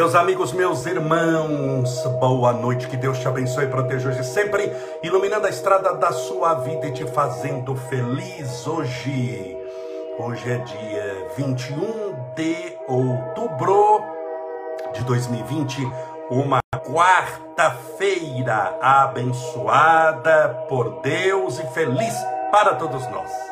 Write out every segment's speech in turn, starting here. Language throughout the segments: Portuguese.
Meus amigos, meus irmãos, boa noite, que Deus te abençoe e proteja hoje sempre, iluminando a estrada da sua vida e te fazendo feliz hoje. Hoje é dia 21 de outubro de 2020, uma quarta-feira abençoada por Deus e feliz para todos nós.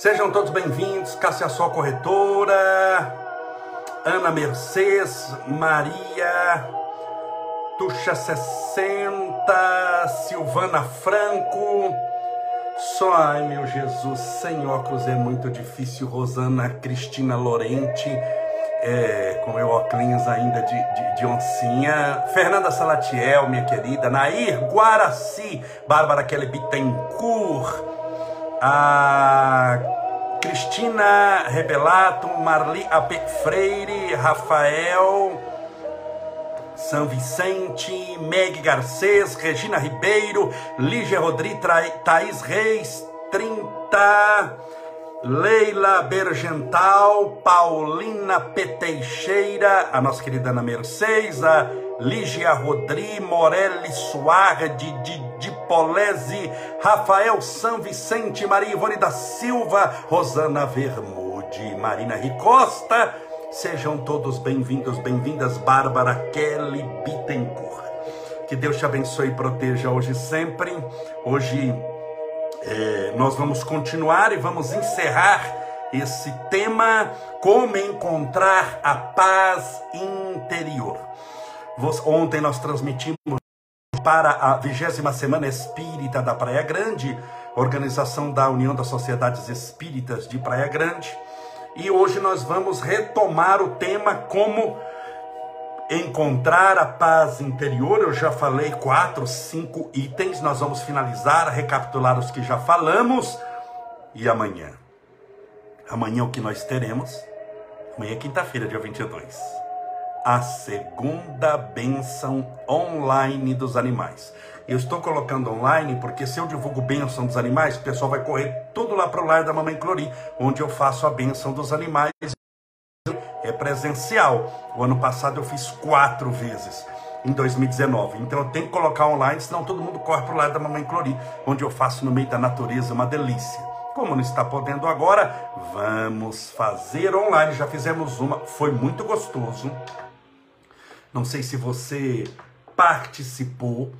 Sejam todos bem-vindos, Cássia Sol Corretora, Ana Mercedes, Maria, Tuxa 60, Silvana Franco, só, ai meu Jesus, sem óculos é muito difícil, Rosana Cristina Lorente, é, com meu óculos ainda de, de, de, oncinha, Fernanda Salatiel, minha querida, Nair Guaraci, Bárbara Kelly Bittencourt, a Cristina Rebelato, Marli AP Freire, Rafael São Vicente, Meg Garcês, Regina Ribeiro, Lígia Rodrigues, Thaís Reis, 30, Leila Bergental, Paulina P. Teixeira, a nossa querida Ana Mercedes, a Lígia Rodri, Morelli Soares, de Polese, Rafael San Vicente, Maria Ivone da Silva, Rosana Vermude, Marina Ricosta, sejam todos bem-vindos, bem-vindas, Bárbara Kelly Bittencourt. Que Deus te abençoe e proteja hoje sempre. Hoje é, nós vamos continuar e vamos encerrar esse tema, como encontrar a paz interior. Ontem nós transmitimos para a vigésima semana espírita da Praia Grande, organização da União das Sociedades Espíritas de Praia Grande. E hoje nós vamos retomar o tema como encontrar a paz interior. Eu já falei quatro, cinco itens. Nós vamos finalizar, recapitular os que já falamos. E amanhã? Amanhã o que nós teremos? Amanhã é quinta-feira, dia 22 a segunda bênção online dos animais. Eu estou colocando online porque se eu divulgo bênção dos animais, o pessoal vai correr tudo lá para o lar da Mamãe Clori, onde eu faço a bênção dos animais. É presencial. O ano passado eu fiz quatro vezes, em 2019. Então eu tenho que colocar online, senão todo mundo corre para o lar da Mamãe Clori, onde eu faço no meio da natureza uma delícia. Como não está podendo agora, vamos fazer online. Já fizemos uma, foi muito gostoso. Não sei se você participou,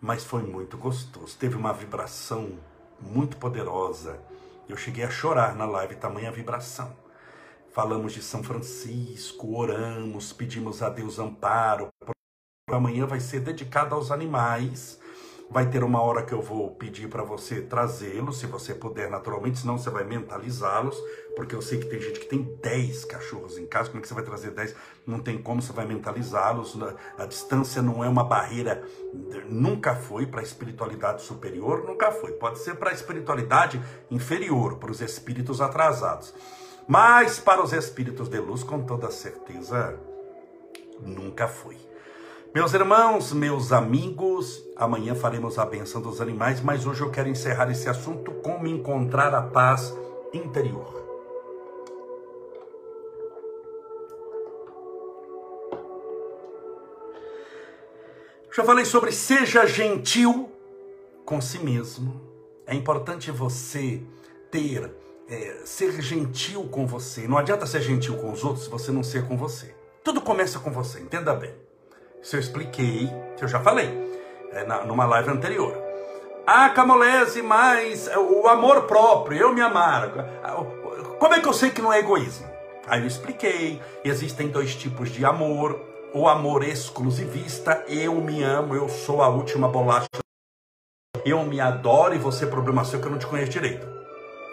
mas foi muito gostoso. Teve uma vibração muito poderosa. Eu cheguei a chorar na live, tamanha vibração. Falamos de São Francisco, oramos, pedimos a Deus amparo. Amanhã vai ser dedicado aos animais Vai ter uma hora que eu vou pedir para você trazê-los, se você puder, naturalmente, senão você vai mentalizá-los, porque eu sei que tem gente que tem 10 cachorros em casa, como é que você vai trazer 10? Não tem como, você vai mentalizá-los. A distância não é uma barreira, nunca foi para a espiritualidade superior, nunca foi. Pode ser para a espiritualidade inferior, para os espíritos atrasados. Mas para os espíritos de luz, com toda certeza, nunca foi. Meus irmãos, meus amigos, amanhã faremos a benção dos animais, mas hoje eu quero encerrar esse assunto como encontrar a paz interior. Já falei sobre seja gentil com si mesmo. É importante você ter, é, ser gentil com você. Não adianta ser gentil com os outros se você não ser com você. Tudo começa com você, entenda bem. Isso eu expliquei, que eu já falei, é, na, numa live anterior. A camolese mais é, o amor próprio, eu me amar. Como é que eu sei que não é egoísmo? Aí eu expliquei, existem dois tipos de amor. O amor exclusivista, eu me amo, eu sou a última bolacha. Eu me adoro e você problema seu que eu não te conheço direito.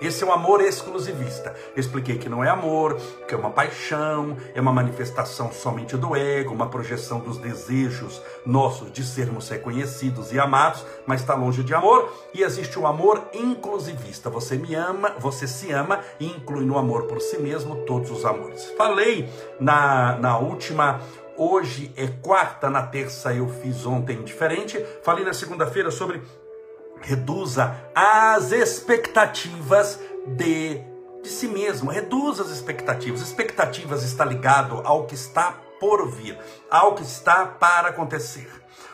Esse é o amor exclusivista. Expliquei que não é amor, que é uma paixão, é uma manifestação somente do ego, uma projeção dos desejos nossos de sermos reconhecidos e amados, mas está longe de amor. E existe o amor inclusivista. Você me ama, você se ama e inclui no amor por si mesmo todos os amores. Falei na, na última Hoje é quarta, na terça eu fiz ontem diferente. Falei na segunda-feira sobre reduza as expectativas de, de si mesmo. Reduza as expectativas. Expectativas está ligado ao que está por vir, ao que está para acontecer.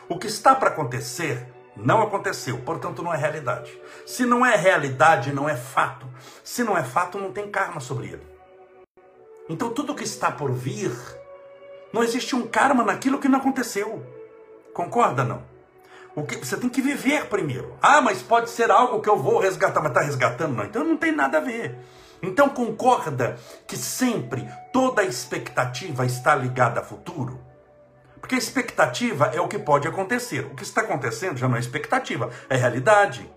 O que está para acontecer não aconteceu, portanto não é realidade. Se não é realidade, não é fato. Se não é fato, não tem karma sobre ele. Então tudo que está por vir, não existe um karma naquilo que não aconteceu. Concorda não? O que você tem que viver primeiro. Ah, mas pode ser algo que eu vou resgatar, mas está resgatando não. Então não tem nada a ver. Então concorda que sempre toda expectativa está ligada a futuro? Porque expectativa é o que pode acontecer. O que está acontecendo já não é expectativa, é realidade.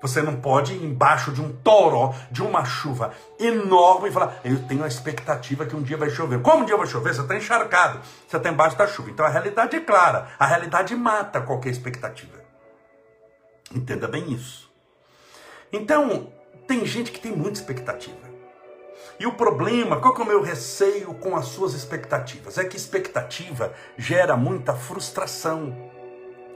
Você não pode ir embaixo de um toró, de uma chuva enorme e falar, eu tenho a expectativa que um dia vai chover. Como um dia vai chover? Você está encharcado, você está embaixo da chuva. Então a realidade é clara, a realidade mata qualquer expectativa. Entenda bem isso. Então, tem gente que tem muita expectativa. E o problema, qual que é o meu receio com as suas expectativas? É que expectativa gera muita frustração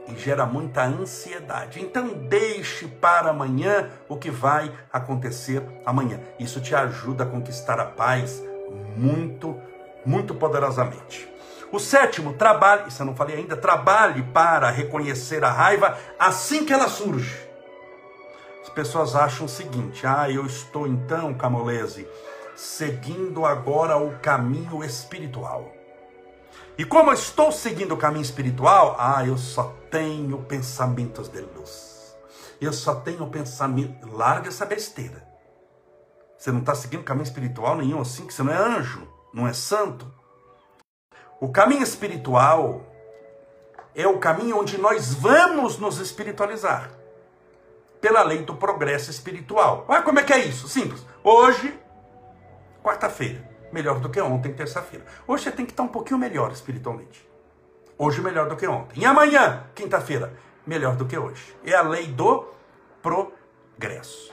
e gera muita ansiedade. Então deixe para amanhã o que vai acontecer amanhã. Isso te ajuda a conquistar a paz muito, muito poderosamente. O sétimo, trabalhe, isso eu não falei ainda, trabalhe para reconhecer a raiva assim que ela surge. As pessoas acham o seguinte: ah, eu estou então, Camolese, seguindo agora o caminho espiritual. E como eu estou seguindo o caminho espiritual, ah, eu só tenho pensamentos de luz. Eu só tenho pensamento. Larga essa besteira. Você não está seguindo caminho espiritual nenhum assim, que você não é anjo, não é santo. O caminho espiritual é o caminho onde nós vamos nos espiritualizar. Pela lei do progresso espiritual. Ah, como é que é isso? Simples. Hoje quarta-feira, melhor do que ontem, terça-feira. Hoje você tem que estar um pouquinho melhor espiritualmente. Hoje melhor do que ontem. E amanhã, quinta-feira, melhor do que hoje. É a lei do progresso.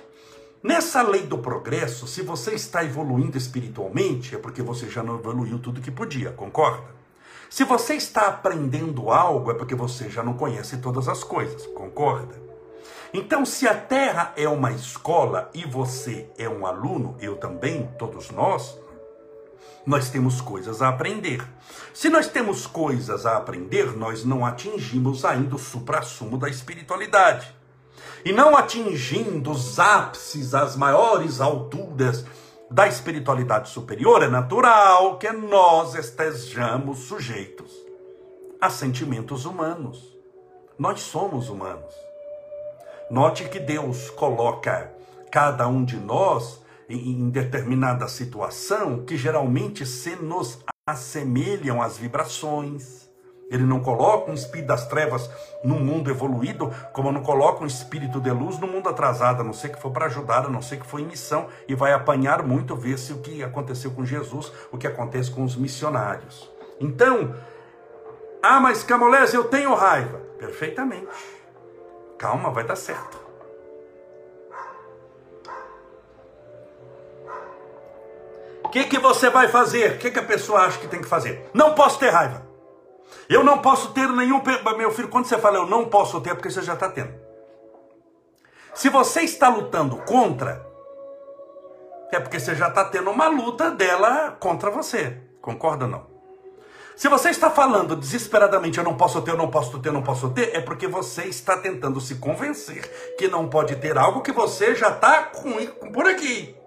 Nessa lei do progresso, se você está evoluindo espiritualmente, é porque você já não evoluiu tudo que podia, concorda? Se você está aprendendo algo, é porque você já não conhece todas as coisas, concorda? Então, se a Terra é uma escola e você é um aluno, eu também, todos nós, nós temos coisas a aprender. Se nós temos coisas a aprender, nós não atingimos ainda o suprassumo da espiritualidade. E não atingindo os ápices, as maiores alturas da espiritualidade superior, é natural que nós estejamos sujeitos a sentimentos humanos. Nós somos humanos. Note que Deus coloca cada um de nós em determinada situação que geralmente se nos assemelham às vibrações. Ele não coloca um espírito das trevas no mundo evoluído, como não coloca um espírito de luz no mundo atrasado, a não ser que for para ajudar, a não ser que for em missão, e vai apanhar muito ver se o que aconteceu com Jesus, o que acontece com os missionários. Então, ah, mas Camolés, eu tenho raiva. Perfeitamente. Calma, vai dar certo. Que, que você vai fazer? O que, que a pessoa acha que tem que fazer? Não posso ter raiva. Eu não posso ter nenhum. Meu filho, quando você fala eu não posso ter, é porque você já está tendo. Se você está lutando contra, é porque você já está tendo uma luta dela contra você. Concorda ou não? Se você está falando desesperadamente, eu não posso ter, eu não posso ter, eu não posso ter, é porque você está tentando se convencer que não pode ter algo que você já está com, por aqui.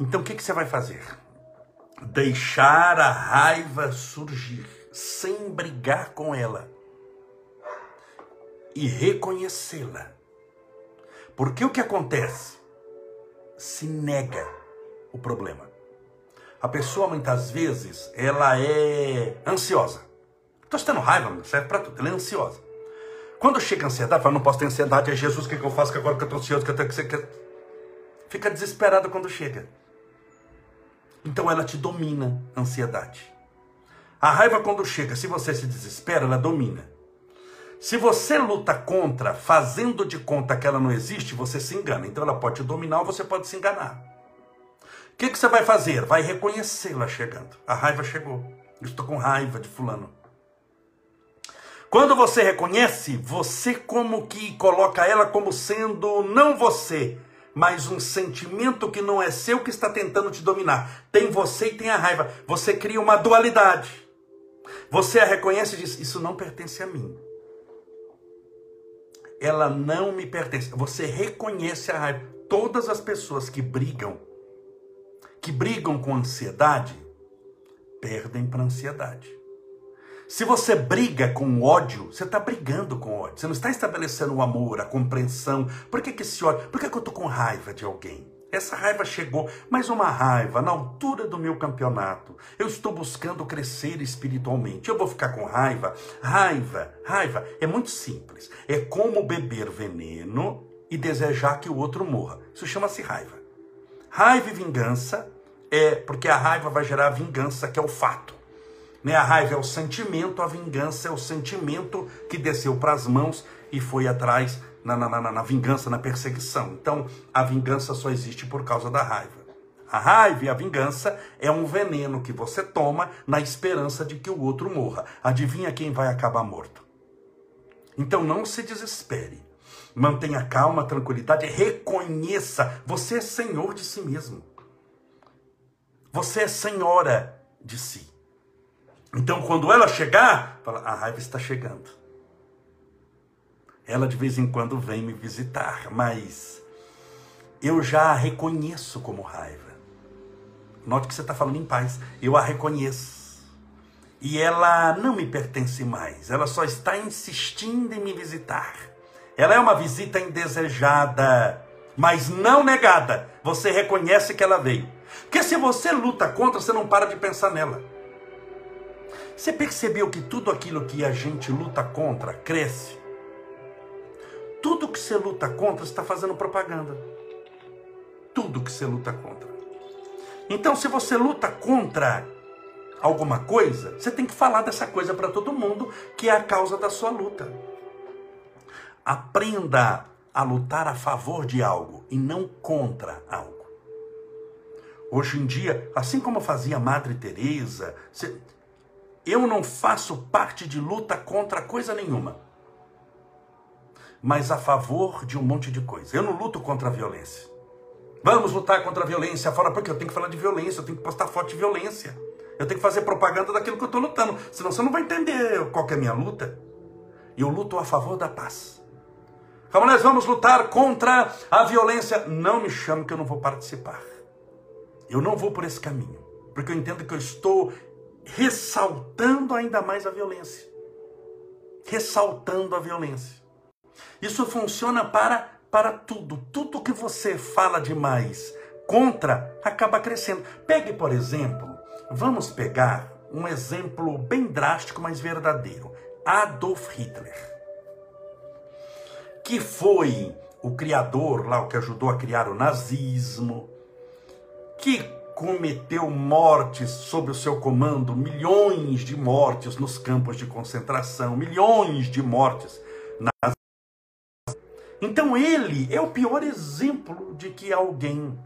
Então o que, que você vai fazer? Deixar a raiva surgir, sem brigar com ela. E reconhecê-la. Porque o que acontece? Se nega o problema. A pessoa muitas vezes ela é ansiosa. Estou tendo raiva, serve para tudo. Ela é ansiosa. Quando chega a ansiedade, fala, não posso ter ansiedade, é Jesus, o que, eu faço que agora que eu estou ansioso, que eu tenho que ser. Fica desesperada quando chega. Então ela te domina, a ansiedade. A raiva, quando chega, se você se desespera, ela domina. Se você luta contra, fazendo de conta que ela não existe, você se engana. Então ela pode te dominar ou você pode se enganar que, que você vai fazer? Vai reconhecê-la chegando. A raiva chegou. estou com raiva de fulano. Quando você reconhece, você como que coloca ela como sendo não você, mas um sentimento que não é seu que está tentando te dominar. Tem você e tem a raiva. Você cria uma dualidade. Você a reconhece e diz: Isso não pertence a mim. Ela não me pertence. Você reconhece a raiva. Todas as pessoas que brigam, que brigam com ansiedade, perdem para ansiedade. Se você briga com ódio, você está brigando com ódio. Você não está estabelecendo o amor, a compreensão. Por que, que esse ódio? Por que, que eu estou com raiva de alguém? Essa raiva chegou, mas uma raiva na altura do meu campeonato. Eu estou buscando crescer espiritualmente. Eu vou ficar com raiva? Raiva, raiva é muito simples. É como beber veneno e desejar que o outro morra. Isso chama-se raiva. Raiva e vingança é porque a raiva vai gerar vingança, que é o fato. Né? A raiva é o sentimento, a vingança é o sentimento que desceu para as mãos e foi atrás na, na, na, na vingança, na perseguição. Então, a vingança só existe por causa da raiva. A raiva e a vingança é um veneno que você toma na esperança de que o outro morra. Adivinha quem vai acabar morto? Então não se desespere. Mantenha calma, tranquilidade, reconheça, você é senhor de si mesmo. Você é senhora de si. Então, quando ela chegar, fala, a raiva está chegando. Ela de vez em quando vem me visitar, mas eu já a reconheço como raiva. Note que você está falando em paz. Eu a reconheço. E ela não me pertence mais. Ela só está insistindo em me visitar. Ela é uma visita indesejada, mas não negada. Você reconhece que ela veio. Porque se você luta contra, você não para de pensar nela. Você percebeu que tudo aquilo que a gente luta contra cresce? Tudo que você luta contra está fazendo propaganda. Tudo que você luta contra. Então, se você luta contra alguma coisa, você tem que falar dessa coisa para todo mundo, que é a causa da sua luta. Aprenda a lutar a favor de algo e não contra algo. Hoje em dia, assim como fazia Madre Teresa, eu não faço parte de luta contra coisa nenhuma, mas a favor de um monte de coisa. Eu não luto contra a violência. Vamos lutar contra a violência fora, porque eu tenho que falar de violência, eu tenho que postar foto de violência. Eu tenho que fazer propaganda daquilo que eu estou lutando. Senão você não vai entender qual é a minha luta. Eu luto a favor da paz. Como nós vamos lutar contra a violência? Não me chame que eu não vou participar. Eu não vou por esse caminho. Porque eu entendo que eu estou ressaltando ainda mais a violência. Ressaltando a violência. Isso funciona para, para tudo. Tudo que você fala demais contra acaba crescendo. Pegue, por exemplo, vamos pegar um exemplo bem drástico, mas verdadeiro. Adolf Hitler. Que foi o criador lá, o que ajudou a criar o nazismo, que cometeu mortes sob o seu comando, milhões de mortes nos campos de concentração, milhões de mortes nas. Então ele é o pior exemplo de que alguém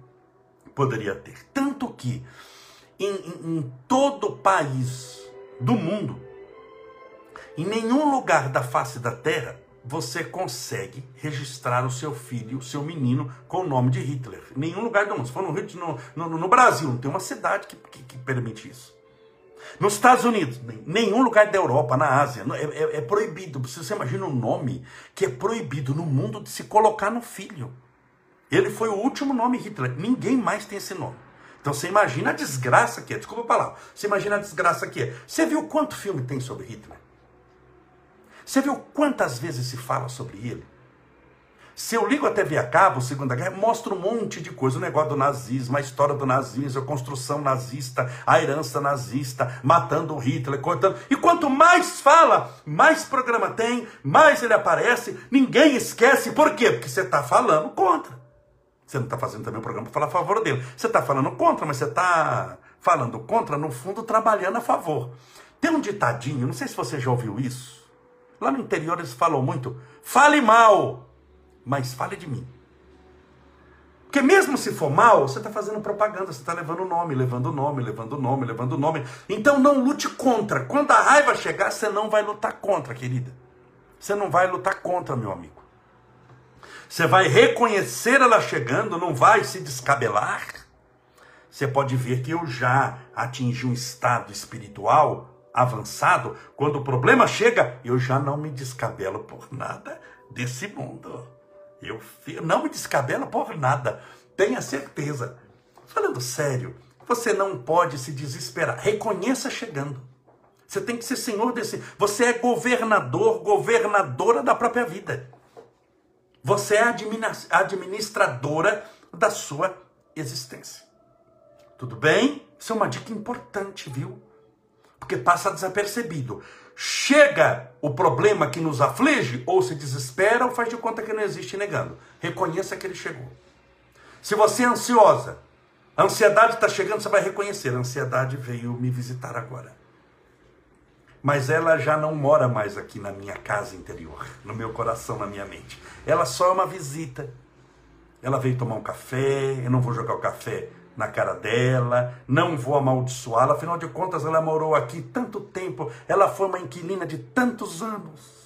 poderia ter. Tanto que em, em, em todo país do mundo, em nenhum lugar da face da terra, você consegue registrar o seu filho, o seu menino, com o nome de Hitler. Nenhum lugar do mundo. Se for no, no, no, no Brasil, não tem uma cidade que, que, que, permite isso. Nos Estados Unidos, nenhum lugar da Europa, na Ásia, é, é, é proibido. Você imagina um nome que é proibido no mundo de se colocar no filho. Ele foi o último nome Hitler. Ninguém mais tem esse nome. Então você imagina a desgraça que é. Desculpa a palavra. Você imagina a desgraça que é. Você viu quanto filme tem sobre Hitler? Você viu quantas vezes se fala sobre ele? Se eu ligo a TV a cabo, Segunda Guerra, mostra um monte de coisa. O negócio do nazismo, a história do nazismo, a construção nazista, a herança nazista, matando o Hitler, cortando. E quanto mais fala, mais programa tem, mais ele aparece, ninguém esquece. Por quê? Porque você está falando contra. Você não está fazendo também um programa para falar a favor dele. Você está falando contra, mas você está falando contra, no fundo, trabalhando a favor. Tem um ditadinho, não sei se você já ouviu isso. Lá no interior eles falam muito: fale mal, mas fale de mim. Porque mesmo se for mal, você está fazendo propaganda, você está levando nome, levando nome, levando nome, levando nome. Então não lute contra. Quando a raiva chegar, você não vai lutar contra, querida. Você não vai lutar contra, meu amigo. Você vai reconhecer ela chegando, não vai se descabelar. Você pode ver que eu já atingi um estado espiritual avançado. Quando o problema chega, eu já não me descabelo por nada desse mundo. Eu não me descabelo por nada. Tenha certeza. Falando sério, você não pode se desesperar. Reconheça chegando. Você tem que ser senhor desse. Você é governador, governadora da própria vida. Você é administradora da sua existência. Tudo bem? Isso é uma dica importante, viu? Porque passa desapercebido. Chega o problema que nos aflige, ou se desespera, ou faz de conta que não existe negando. Reconheça que ele chegou. Se você é ansiosa, a ansiedade está chegando, você vai reconhecer. A ansiedade veio me visitar agora. Mas ela já não mora mais aqui na minha casa interior, no meu coração, na minha mente. Ela só é uma visita. Ela veio tomar um café, eu não vou jogar o café na cara dela, não vou amaldiçoá-la, afinal de contas ela morou aqui tanto tempo, ela foi uma inquilina de tantos anos.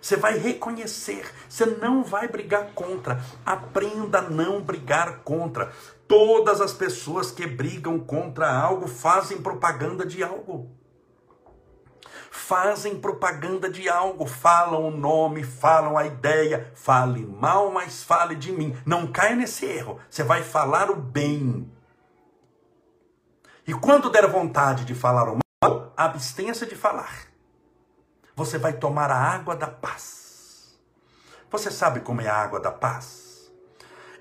Você vai reconhecer, você não vai brigar contra. Aprenda a não brigar contra. Todas as pessoas que brigam contra algo fazem propaganda de algo fazem propaganda de algo, falam o nome, falam a ideia, fale mal, mas fale de mim. Não caia nesse erro. Você vai falar o bem. E quando der vontade de falar o mal, abstenha-se de falar. Você vai tomar a água da paz. Você sabe como é a água da paz?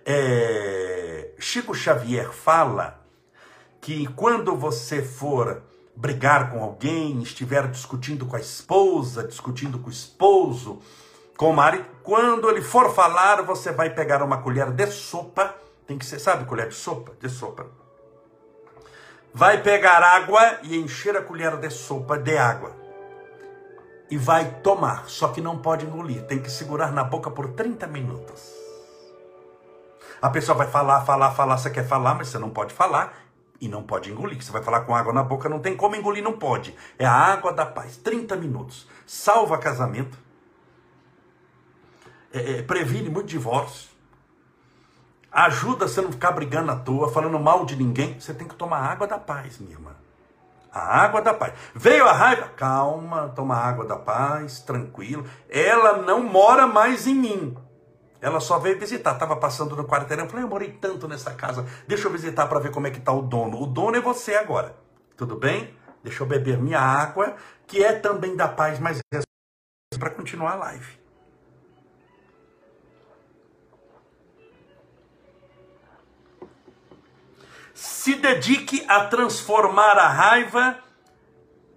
É... Chico Xavier fala que quando você for brigar com alguém, estiver discutindo com a esposa, discutindo com o esposo, com o marido, quando ele for falar, você vai pegar uma colher de sopa, tem que ser, sabe, colher de sopa? De sopa. Vai pegar água e encher a colher de sopa de água. E vai tomar, só que não pode engolir, tem que segurar na boca por 30 minutos. A pessoa vai falar, falar, falar, você quer falar, mas você não pode falar, e não pode engolir. Você vai falar com água na boca, não tem como engolir, não pode. É a água da paz. 30 minutos. Salva casamento. É, é, previne muito divórcio. Ajuda você a não ficar brigando à toa, falando mal de ninguém. Você tem que tomar água da paz, minha irmã. A água da paz. Veio a raiva? Calma, toma água da paz, tranquilo. Ela não mora mais em mim. Ela só veio visitar, estava passando no quarteirão, falei, eu morei tanto nessa casa, deixa eu visitar para ver como é que está o dono. O dono é você agora, tudo bem? Deixa eu beber minha água, que é também da paz, mas é para continuar a live. Se dedique a transformar a raiva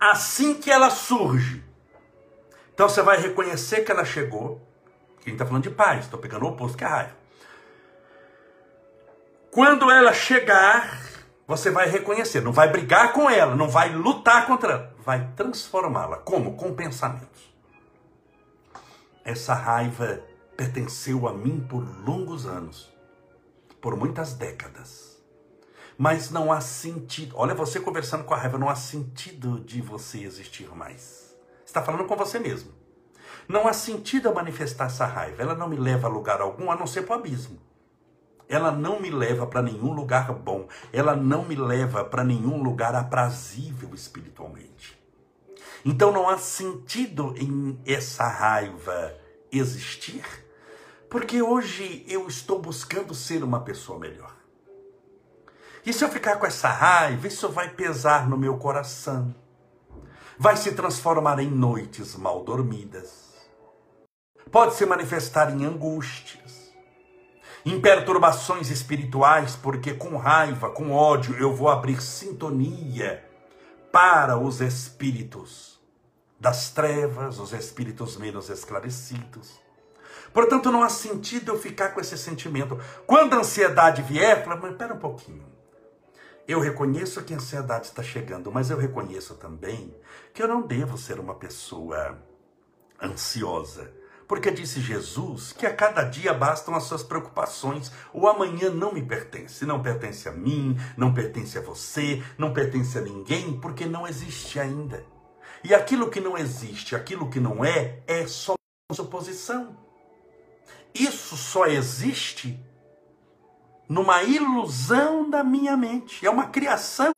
assim que ela surge. Então você vai reconhecer que ela chegou, quem está falando de paz, estou pegando o oposto que a raiva. Quando ela chegar, você vai reconhecer, não vai brigar com ela, não vai lutar contra ela, vai transformá-la. Como? Com pensamentos. Essa raiva pertenceu a mim por longos anos, por muitas décadas. Mas não há sentido. Olha, você conversando com a raiva, não há sentido de você existir mais. Está falando com você mesmo. Não há sentido a manifestar essa raiva. Ela não me leva a lugar algum a não ser para o abismo. Ela não me leva para nenhum lugar bom. Ela não me leva para nenhum lugar aprazível espiritualmente. Então não há sentido em essa raiva existir, porque hoje eu estou buscando ser uma pessoa melhor. E se eu ficar com essa raiva, isso vai pesar no meu coração, vai se transformar em noites mal dormidas pode se manifestar em angústias, em perturbações espirituais, porque com raiva, com ódio, eu vou abrir sintonia para os espíritos das trevas, os espíritos menos esclarecidos. Portanto, não há sentido eu ficar com esse sentimento. Quando a ansiedade vier, fala, mas espera um pouquinho. Eu reconheço que a ansiedade está chegando, mas eu reconheço também que eu não devo ser uma pessoa ansiosa Porque disse Jesus que a cada dia bastam as suas preocupações. O amanhã não me pertence, não pertence a mim, não pertence a você, não pertence a ninguém, porque não existe ainda. E aquilo que não existe, aquilo que não é, é só suposição. Isso só existe numa ilusão da minha mente. É uma criação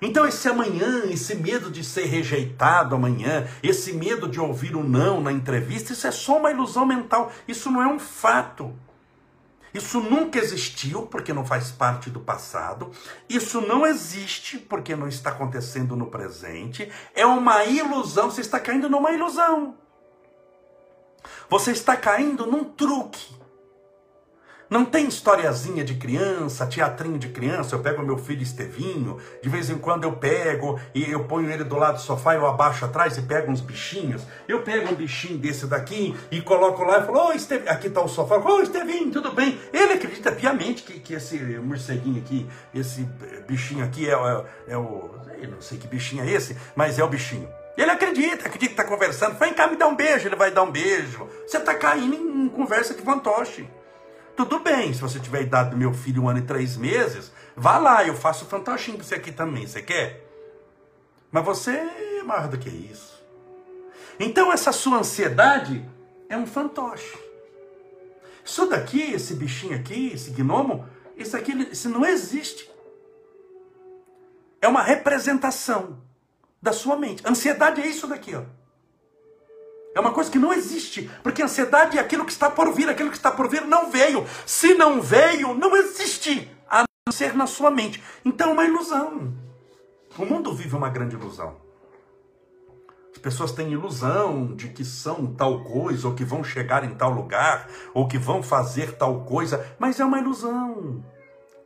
então, esse amanhã, esse medo de ser rejeitado amanhã, esse medo de ouvir o não na entrevista, isso é só uma ilusão mental. Isso não é um fato. Isso nunca existiu porque não faz parte do passado. Isso não existe porque não está acontecendo no presente. É uma ilusão. Você está caindo numa ilusão. Você está caindo num truque. Não tem historiazinha de criança, teatrinho de criança. Eu pego meu filho Estevinho, de vez em quando eu pego e eu ponho ele do lado do sofá, eu abaixo atrás e pego uns bichinhos. Eu pego um bichinho desse daqui e coloco lá e falo: Ô Estevinho, aqui está o sofá. Ô Estevinho, tudo bem? Ele acredita piamente que, que esse morceguinho aqui, esse bichinho aqui é, é, é o. Eu não sei que bichinho é esse, mas é o bichinho. Ele acredita, acredita que está conversando. Vem cá me dar um beijo, ele vai dar um beijo. Você está caindo em conversa de fantoche. Tudo bem, se você tiver a idade do meu filho, um ano e três meses, vá lá, eu faço fantochinho pra você aqui também, você quer? Mas você é maior do que isso. Então essa sua ansiedade é um fantoche. Isso daqui, esse bichinho aqui, esse gnomo, isso aqui, isso não existe. É uma representação da sua mente. Ansiedade é isso daqui, ó. É uma coisa que não existe, porque ansiedade é aquilo que está por vir, aquilo que está por vir não veio. Se não veio, não existe, a não ser na sua mente. Então é uma ilusão. O mundo vive uma grande ilusão. As pessoas têm ilusão de que são tal coisa, ou que vão chegar em tal lugar, ou que vão fazer tal coisa, mas é uma ilusão.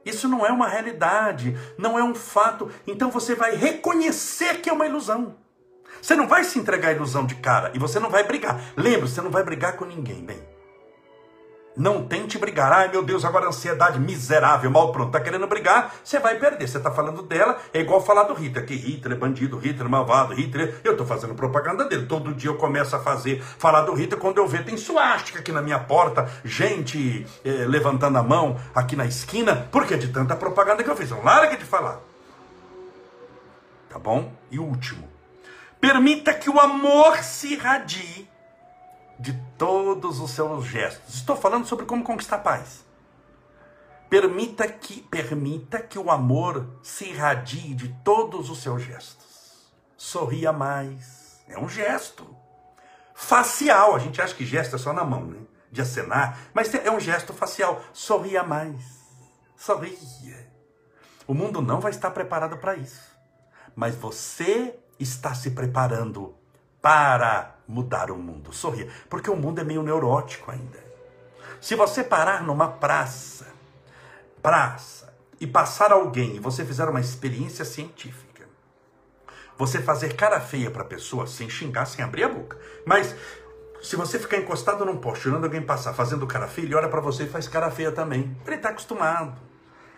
Isso não é uma realidade, não é um fato. Então você vai reconhecer que é uma ilusão. Você não vai se entregar à ilusão de cara e você não vai brigar. Lembra, você não vai brigar com ninguém, bem. Não tente brigar. Ai meu Deus, agora ansiedade miserável, mal pronto. Tá querendo brigar, você vai perder. Você tá falando dela, é igual falar do Hitler, que Hitler é bandido, Hitler é malvado, Hitler. Eu tô fazendo propaganda dele. Todo dia eu começo a fazer, falar do Hitler. Quando eu ver, tem suástica aqui na minha porta, gente eh, levantando a mão aqui na esquina, porque de tanta propaganda que eu fiz. Larga de falar. Tá bom? E último. Permita que o amor se irradie de todos os seus gestos. Estou falando sobre como conquistar paz. Permita que, permita que o amor se irradie de todos os seus gestos. Sorria mais. É um gesto. Facial. A gente acha que gesto é só na mão, né? De acenar. Mas é um gesto facial. Sorria mais. Sorria. O mundo não vai estar preparado para isso. Mas você está se preparando para mudar o mundo. Sorria, porque o mundo é meio neurótico ainda. Se você parar numa praça, praça, e passar alguém e você fizer uma experiência científica, você fazer cara feia para a pessoa, sem xingar, sem abrir a boca, mas se você ficar encostado num poste, olhando alguém passar, fazendo cara feia, ele olha para você e faz cara feia também. Ele está acostumado.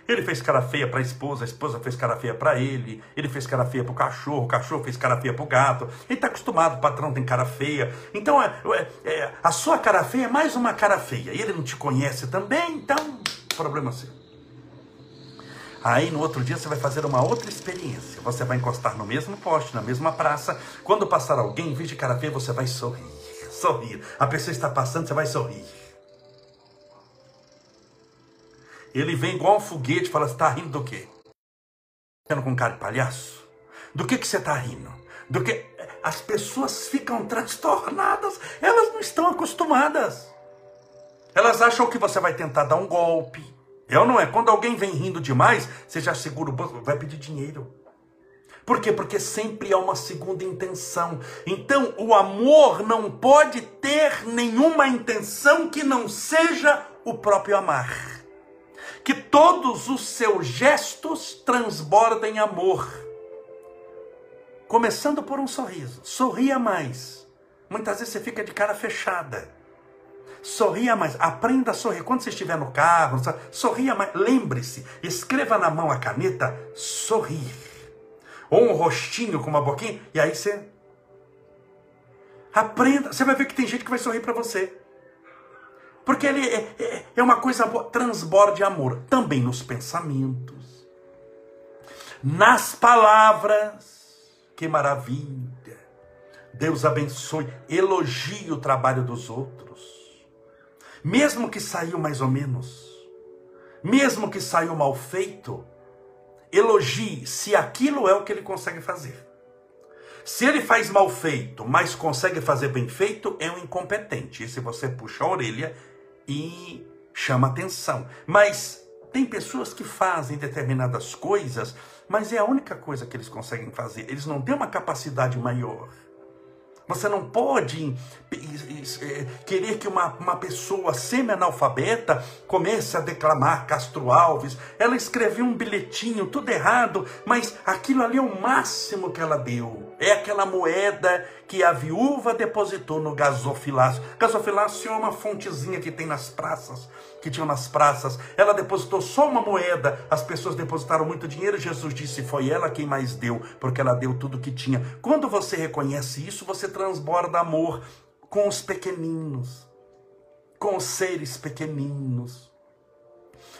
Ele fez cara feia para a esposa, a esposa fez cara feia para ele, ele fez cara feia para o cachorro, o cachorro fez cara feia para o gato. Ele está acostumado, o patrão tem cara feia. Então, é, é, é, a sua cara feia é mais uma cara feia. E ele não te conhece também, então, problema seu. Aí no outro dia você vai fazer uma outra experiência. Você vai encostar no mesmo poste, na mesma praça. Quando passar alguém, em vez de cara feia, você vai sorrir. Sorrir. A pessoa está passando, você vai sorrir. Ele vem igual um foguete e fala: Você está rindo do quê? Ficando com cara de palhaço? Do que, que você está rindo? Do que. As pessoas ficam transtornadas, elas não estão acostumadas. Elas acham que você vai tentar dar um golpe. É ou não é? Quando alguém vem rindo demais, você já segura o bolso, vai pedir dinheiro. Por quê? Porque sempre há uma segunda intenção. Então, o amor não pode ter nenhuma intenção que não seja o próprio amar que todos os seus gestos transbordem amor. Começando por um sorriso. Sorria mais. Muitas vezes você fica de cara fechada. Sorria mais. Aprenda a sorrir. Quando você estiver no carro, sorria mais. Lembre-se, escreva na mão a caneta sorrir. Ou um rostinho com uma boquinha. E aí você Aprenda. Você vai ver que tem gente que vai sorrir para você. Porque ele é, é, é uma coisa boa. Transborde amor. Também nos pensamentos. Nas palavras. Que maravilha. Deus abençoe. Elogie o trabalho dos outros. Mesmo que saiu mais ou menos. Mesmo que saiu mal feito. Elogie se aquilo é o que ele consegue fazer. Se ele faz mal feito, mas consegue fazer bem feito, é um incompetente. E se você puxa a orelha e chama atenção. Mas tem pessoas que fazem determinadas coisas, mas é a única coisa que eles conseguem fazer. Eles não têm uma capacidade maior. Você não pode é, querer que uma, uma pessoa semi-analfabeta comece a declamar Castro Alves. Ela escreveu um bilhetinho, tudo errado, mas aquilo ali é o máximo que ela deu. É aquela moeda que a viúva depositou no gasofilácio. Gasofilácio é uma fontezinha que tem nas praças, que tinha nas praças. Ela depositou só uma moeda, as pessoas depositaram muito dinheiro. Jesus disse: Foi ela quem mais deu, porque ela deu tudo que tinha. Quando você reconhece isso, você transborda amor com os pequeninos, com os seres pequeninos.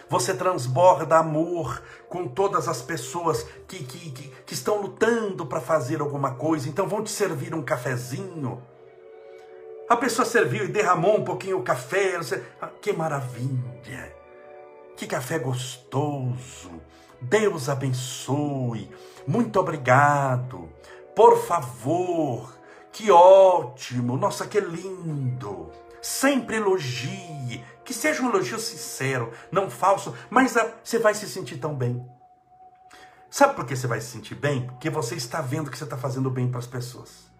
Você transborda amor com todas as pessoas que, que, que, que estão lutando para fazer alguma coisa. Então vão te servir um cafezinho. A pessoa serviu e derramou um pouquinho o café. Ah, que maravilha! Que café gostoso! Deus abençoe. Muito obrigado. Por favor, que ótimo. Nossa, que lindo. Sempre elogie. Que seja um elogio sincero, não falso, mas ah, você vai se sentir tão bem. Sabe por que você vai se sentir bem? Porque você está vendo que você está fazendo bem para as pessoas.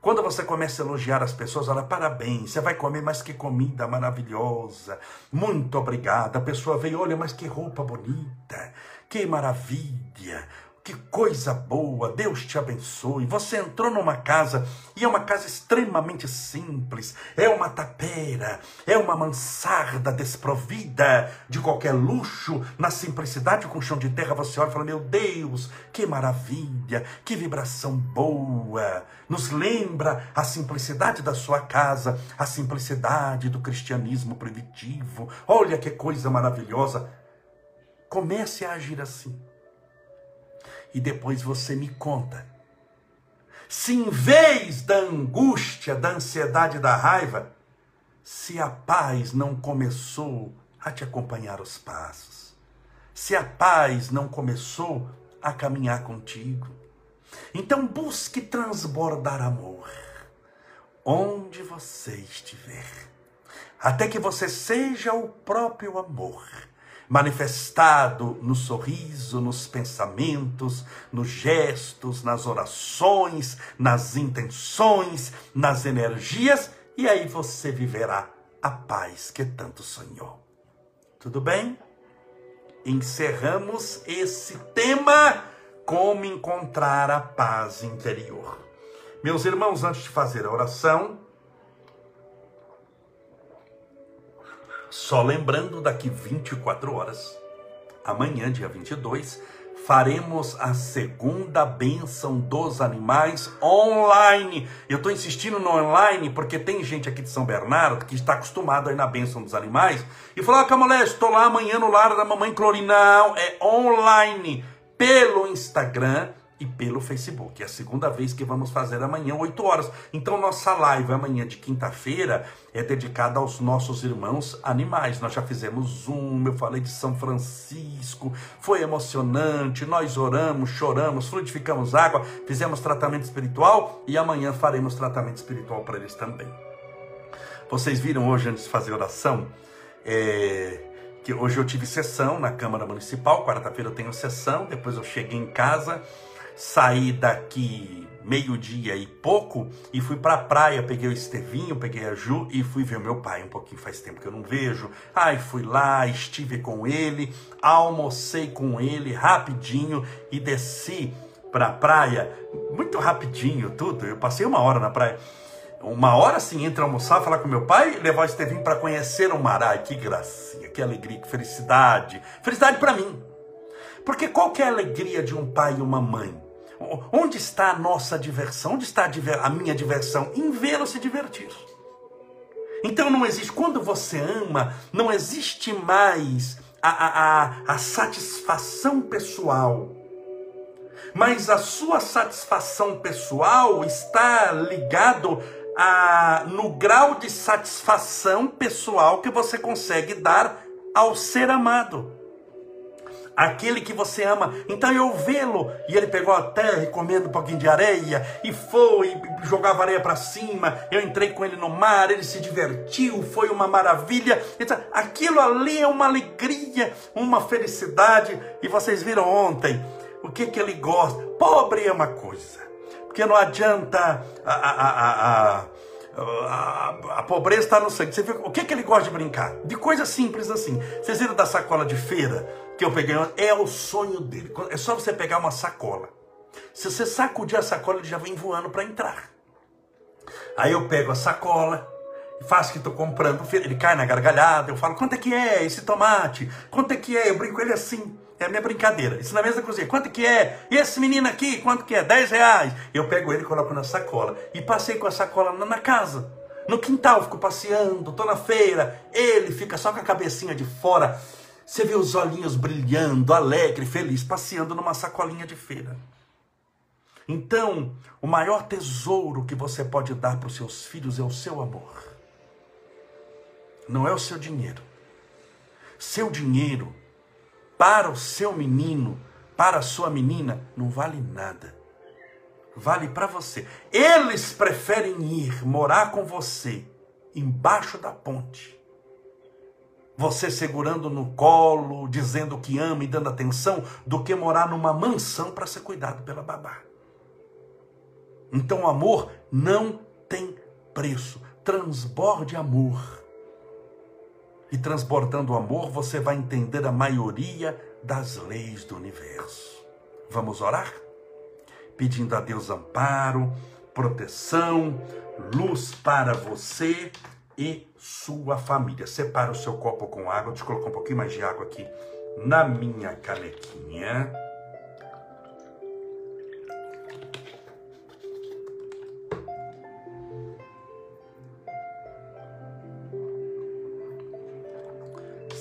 Quando você começa a elogiar as pessoas, olha, parabéns, você vai comer mais que comida maravilhosa. Muito obrigada. A pessoa veio, olha, mas que roupa bonita, que maravilha. Que coisa boa, Deus te abençoe. Você entrou numa casa e é uma casa extremamente simples. É uma tapera, é uma mansarda desprovida de qualquer luxo. Na simplicidade com chão de terra, você olha e fala: Meu Deus, que maravilha, que vibração boa. Nos lembra a simplicidade da sua casa, a simplicidade do cristianismo primitivo. Olha que coisa maravilhosa. Comece a agir assim e depois você me conta. Se em vez da angústia, da ansiedade, da raiva, se a paz não começou a te acompanhar os passos, se a paz não começou a caminhar contigo, então busque transbordar amor onde você estiver, até que você seja o próprio amor manifestado no sorriso, nos pensamentos, nos gestos, nas orações, nas intenções, nas energias, e aí você viverá a paz que tanto sonhou. Tudo bem? Encerramos esse tema como encontrar a paz interior. Meus irmãos, antes de fazer a oração, Só lembrando, daqui 24 horas, amanhã, dia 22, faremos a segunda bênção dos animais online. Eu estou insistindo no online porque tem gente aqui de São Bernardo que está acostumado aí na bênção dos animais e falou: ah, Camolé, estou lá amanhã no lar da mamãe Clori. Não, é online, pelo Instagram e pelo Facebook. É a segunda vez que vamos fazer amanhã, 8 horas. Então, nossa live amanhã de quinta-feira é dedicada aos nossos irmãos animais. Nós já fizemos um, eu falei de São Francisco, foi emocionante. Nós oramos, choramos, fluidificamos água, fizemos tratamento espiritual e amanhã faremos tratamento espiritual para eles também. Vocês viram hoje, antes de fazer oração, é, que hoje eu tive sessão na Câmara Municipal, quarta-feira eu tenho sessão, depois eu cheguei em casa saí daqui meio-dia e pouco e fui para a praia, peguei o Estevinho, peguei a Ju e fui ver meu pai um pouquinho, faz tempo que eu não vejo. Aí fui lá, estive com ele, almocei com ele rapidinho e desci para a praia, muito rapidinho tudo. Eu passei uma hora na praia. Uma hora assim, entre almoçar, falar com meu pai levar o Estevinho para conhecer o mar. Ai, que gracinha, que alegria, que felicidade. Felicidade para mim. Porque qual que é a alegria de um pai e uma mãe? Onde está a nossa diversão? Onde está a minha diversão? Em vê-lo se divertir. Então não existe, quando você ama, não existe mais a, a, a, satisfação pessoal. Mas a sua satisfação pessoal está ligado a, no grau de satisfação pessoal que você consegue dar ao ser amado aquele que você ama. Então eu vê-lo, e ele pegou a terra e comendo um pouquinho de areia, e foi, jogava areia para cima. Eu entrei com ele no mar, ele se divertiu, foi uma maravilha. Aquilo ali é uma alegria, uma felicidade. E vocês viram ontem o que, que ele gosta. Pobre é uma coisa, porque não adianta a, a, a, a a, a, pobreza está no sangue. Você vê, o que, que ele gosta de brincar? De coisas simples assim. Vocês viram da sacola de feira? que eu peguei é o sonho dele. É só você pegar uma sacola. Se você sacudir a sacola, ele já vem voando para entrar. Aí eu pego a sacola, faço que estou comprando, ele cai na gargalhada, eu falo, quanto é que é esse tomate? Quanto é que é? Eu brinco ele assim. É minha brincadeira. Isso na mesa da cozinha. Quanto que é? E esse menino aqui, quanto que é? 10 reais. Eu pego ele e coloco na sacola. E passei com a sacola na casa. No quintal, fico passeando, tô na feira. Ele fica só com a cabecinha de fora você vê os olhinhos brilhando, alegre, feliz, passeando numa sacolinha de feira. Então, o maior tesouro que você pode dar para os seus filhos é o seu amor. Não é o seu dinheiro. Seu dinheiro para o seu menino, para a sua menina, não vale nada. Vale para você. Eles preferem ir morar com você embaixo da ponte você segurando no colo, dizendo que ama e dando atenção, do que morar numa mansão para ser cuidado pela babá. Então o amor não tem preço. Transborde amor. E transbordando o amor, você vai entender a maioria das leis do universo. Vamos orar? Pedindo a Deus amparo, proteção, luz para você e sua família. Separa o seu copo com água. Deixa eu colocar um pouquinho mais de água aqui na minha canequinha.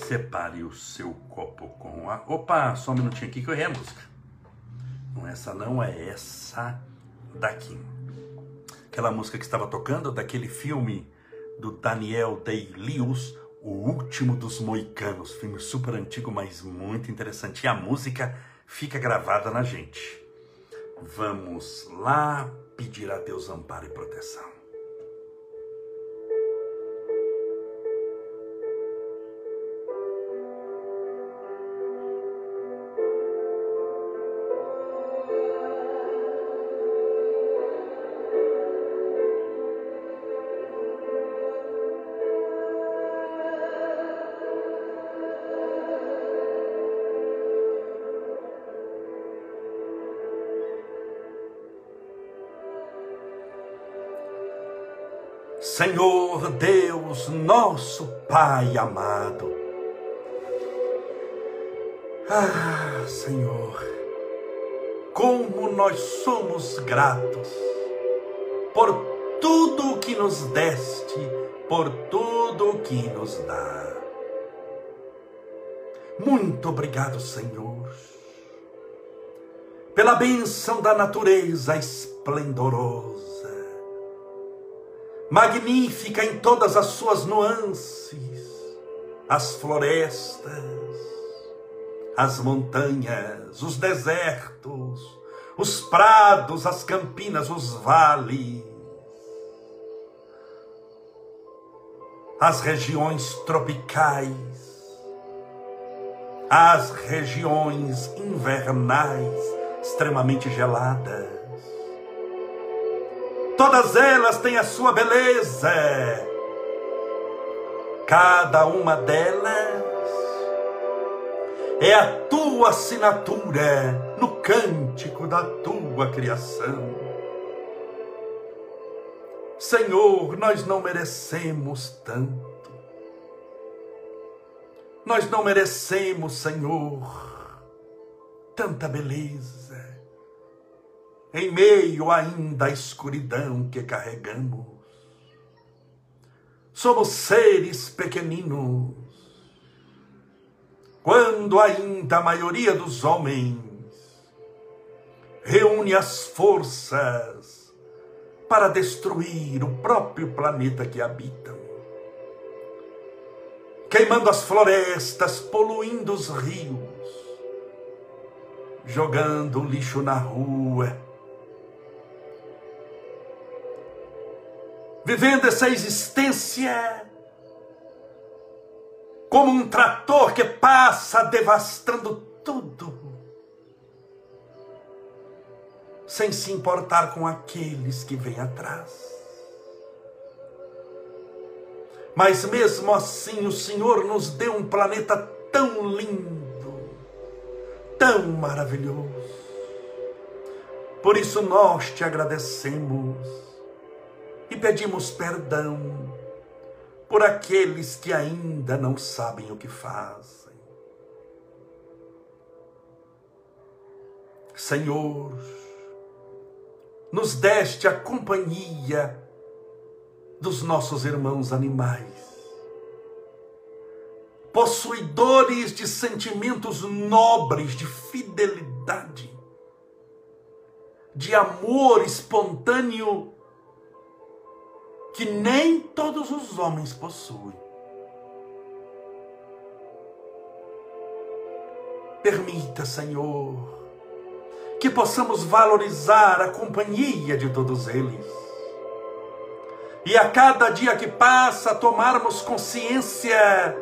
Separe o seu copo com a. Opa, só um minutinho aqui que eu errei a música. Não, essa não é essa daqui. Aquela música que estava tocando daquele filme do Daniel Day-Lewis, O Último dos Moicanos, filme super antigo, mas muito interessante. E a música fica gravada na gente. Vamos lá pedir a Deus amparo e proteção. Senhor Deus, nosso Pai amado. Ah, Senhor, como nós somos gratos por tudo o que nos deste, por tudo o que nos dá. Muito obrigado, Senhor, pela benção da natureza esplendorosa magnífica em todas as suas nuances, as florestas, as montanhas, os desertos, os prados, as campinas, os vales, as regiões tropicais, as regiões invernais extremamente geladas, Todas elas têm a sua beleza. Cada uma delas é a tua assinatura no cântico da tua criação. Senhor, nós não merecemos tanto. Nós não merecemos, Senhor, tanta beleza em meio ainda à escuridão que carregamos. Somos seres pequeninos, quando ainda a maioria dos homens reúne as forças para destruir o próprio planeta que habitam, queimando as florestas, poluindo os rios, jogando lixo na rua, vivendo essa existência como um trator que passa devastando tudo, sem se importar com aqueles que vêm atrás. Mas mesmo assim, o Senhor nos deu um planeta tão lindo, tão maravilhoso. Por isso nós te agradecemos e pedimos perdão por aqueles que ainda não sabem o que fazem. Senhor, nos deste a companhia dos nossos irmãos animais, possuidores de sentimentos nobres de fidelidade, de amor espontâneo que nem todos os homens possuem. Permita, Senhor, que possamos valorizar a companhia de todos eles. E a cada dia que passa, tomarmos consciência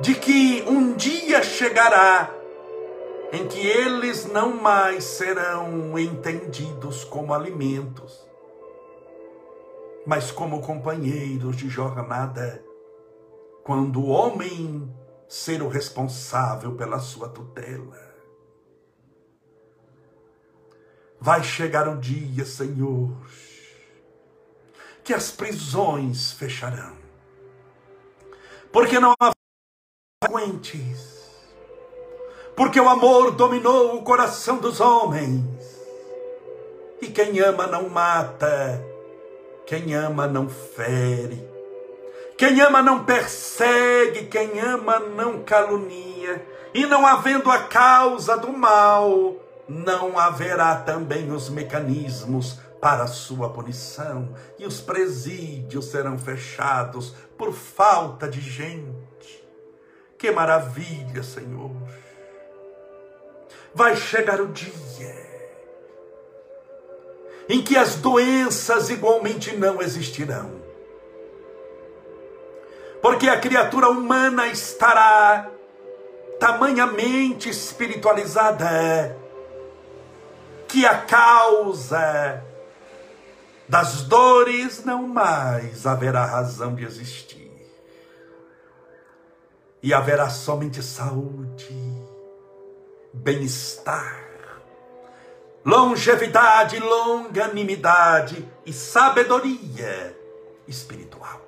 de que um dia chegará em que eles não mais serão entendidos como alimentos, mas como companheiros de jornada, quando o homem ser o responsável pela sua tutela. Vai chegar o dia, Senhor, que as prisões fecharão, porque não há frequentes, porque o amor dominou o coração dos homens, e quem ama não mata, quem ama não fere. Quem ama não persegue, quem ama não calunia. E não havendo a causa do mal, não haverá também os mecanismos para sua punição, e os presídios serão fechados por falta de gente. Que maravilha, Senhor! Vai chegar o dia em que as doenças igualmente não existirão. Porque a criatura humana estará tamanhamente espiritualizada que a causa das dores não mais haverá razão de existir. E haverá somente saúde, bem-estar, longevidade, longanimidade e sabedoria espiritual.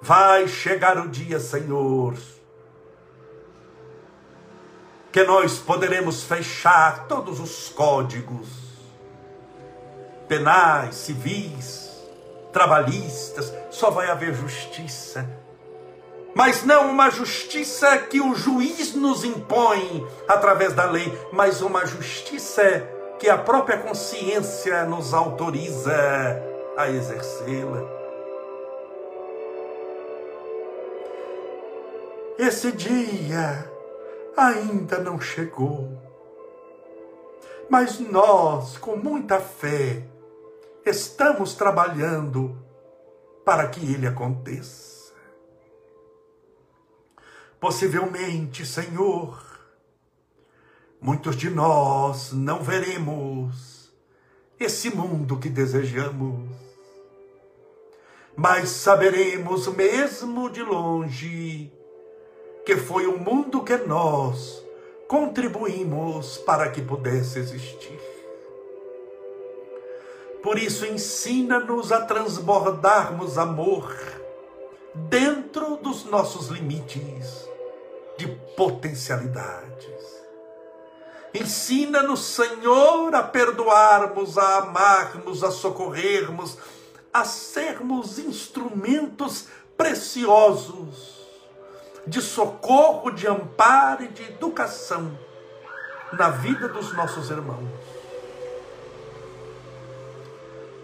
Vai chegar o dia, Senhor, que nós poderemos fechar todos os códigos penais, civis, trabalhistas, só vai haver justiça mas não uma justiça que o juiz nos impõe através da lei, mas uma justiça que a própria consciência nos autoriza a exercê-la. Esse dia ainda não chegou, mas nós, com muita fé, estamos trabalhando para que ele aconteça. Possivelmente, Senhor, muitos de nós não veremos esse mundo que desejamos, mas saberemos mesmo de longe que foi o mundo que nós contribuímos para que pudesse existir. Por isso, ensina-nos a transbordarmos amor dentro dos nossos limites de potencialidades. Ensina-nos, Senhor, a perdoarmos, a amarmos, a socorrermos, a sermos instrumentos preciosos de socorro, de amparo e de educação na vida dos nossos irmãos.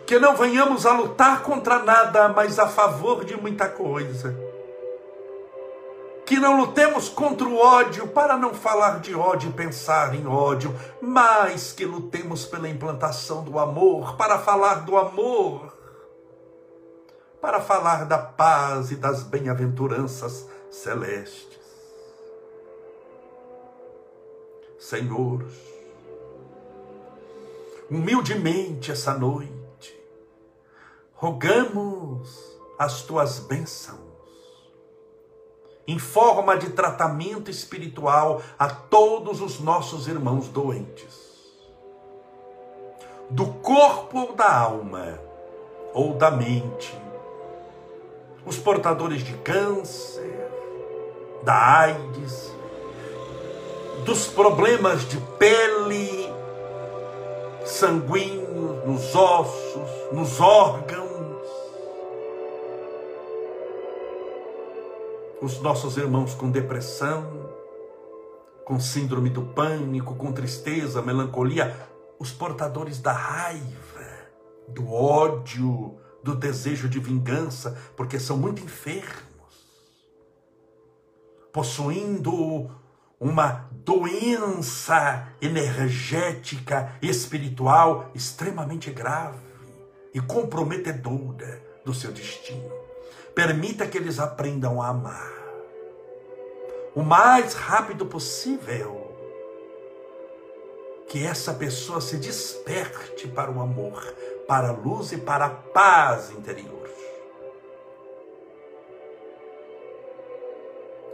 Que não venhamos a lutar contra nada, mas a favor de muita coisa. Que não lutemos contra o ódio para não falar de ódio e pensar em ódio, mas que lutemos pela implantação do amor, para falar do amor, para falar da paz e das bem-aventuranças celestes. Senhor, humildemente essa noite, rogamos as tuas bênçãos em forma de tratamento espiritual a todos os nossos irmãos doentes, do corpo ou da alma, ou da mente, os portadores de câncer, da AIDS, dos problemas de pele, sanguíneos, nos ossos, nos órgãos. Os nossos irmãos com depressão, com síndrome do pânico, com tristeza, melancolia, os portadores da raiva, do ódio, do desejo de vingança, porque são muito enfermos, possuindo uma doença energética, espiritual extremamente grave e comprometedora do seu destino. Permita que eles aprendam a amar o mais rápido possível. Que essa pessoa se desperte para o amor, para a luz e para a paz interior.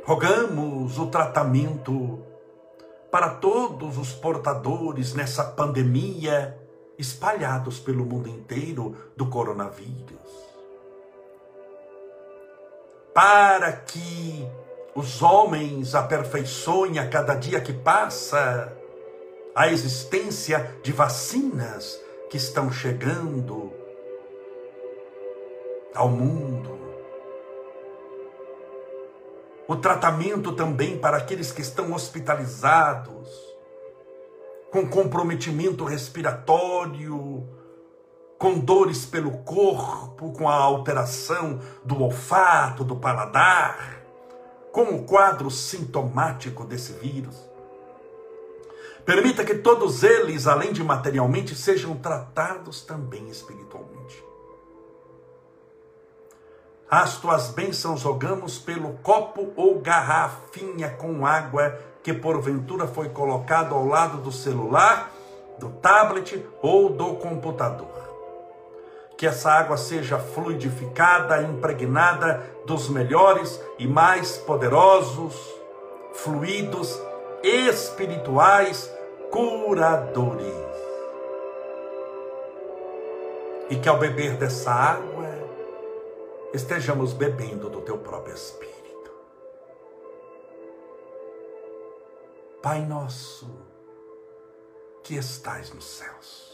Rogamos o tratamento para todos os portadores nessa pandemia espalhados pelo mundo inteiro do coronavírus. Para que os homens aperfeiçoem a cada dia que passa a existência de vacinas que estão chegando ao mundo. O tratamento também para aqueles que estão hospitalizados, com comprometimento respiratório, com dores pelo corpo, com a alteração do olfato, do paladar, com o quadro sintomático desse vírus. Permita que todos eles, além de materialmente, sejam tratados também espiritualmente. As tuas bênçãos jogamos pelo copo ou garrafinha com água que porventura foi colocado ao lado do celular, do tablet ou do computador. Que essa água seja fluidificada, impregnada dos melhores e mais poderosos fluidos espirituais curadores. E que ao beber dessa água, estejamos bebendo do teu próprio Espírito. Pai nosso, que estais nos céus,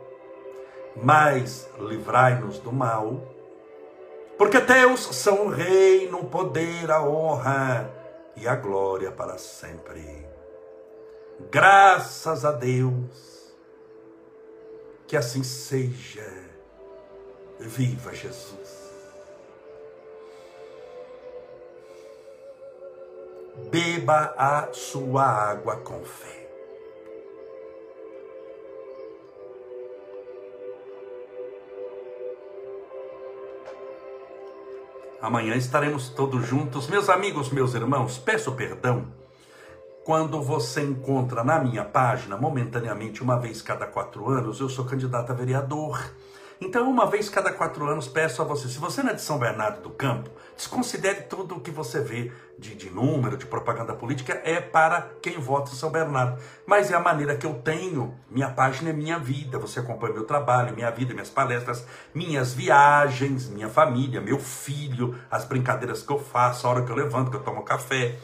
mas livrai-nos do mal, porque teus são o reino, o poder, a honra e a glória para sempre. Graças a Deus que assim seja. Viva Jesus. Beba a sua água com fé. Amanhã estaremos todos juntos. Meus amigos, meus irmãos, peço perdão quando você encontra na minha página, momentaneamente, uma vez cada quatro anos, eu sou candidato a vereador. Então, uma vez cada quatro anos, peço a você, se você não é de São Bernardo do Campo, desconsidere tudo o que você vê de, de número, de propaganda política, é para quem vota em São Bernardo. Mas é a maneira que eu tenho, minha página é minha vida, você acompanha meu trabalho, minha vida, minhas palestras, minhas viagens, minha família, meu filho, as brincadeiras que eu faço, a hora que eu levanto, que eu tomo café.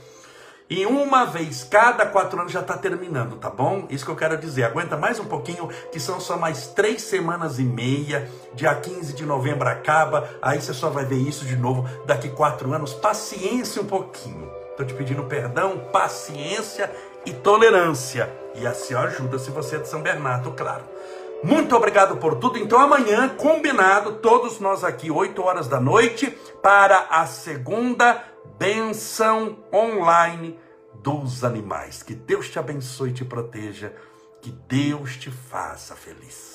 E uma vez cada quatro anos já está terminando, tá bom? Isso que eu quero dizer. Aguenta mais um pouquinho, que são só mais três semanas e meia. Dia 15 de novembro acaba, aí você só vai ver isso de novo daqui quatro anos. Paciência um pouquinho. Estou te pedindo perdão, paciência e tolerância. E assim ajuda se você é de São Bernardo, claro. Muito obrigado por tudo. Então, amanhã, combinado, todos nós aqui, 8 horas da noite, para a segunda benção online dos animais. Que Deus te abençoe e te proteja. Que Deus te faça feliz.